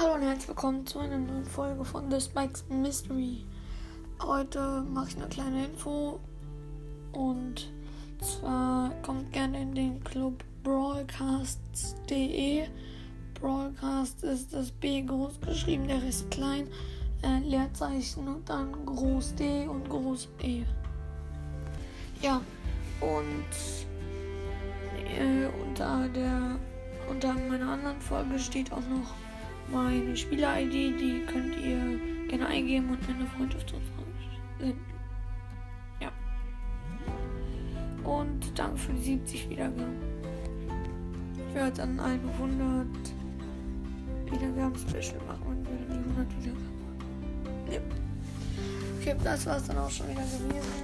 Hallo und herzlich willkommen zu einer neuen Folge von The Spikes Mystery. Heute mache ich eine kleine Info und zwar kommt gerne in den Club Broadcasts.de. Broadcast ist das B groß geschrieben, der Rest klein, äh, Leerzeichen und dann groß D und groß E. Ja, und äh, unter der unter meiner anderen Folge steht auch noch meine Spieler-ID, die könnt ihr gerne eingeben und eine Freundschaftsanfrage senden. Ja. Und danke für die 70 Wiedergaben. Ich werde dann 100 Wiedergaben-Special machen und werde die 100 Wiedergaben machen. Ja. Okay, das war es dann auch schon wieder gewesen.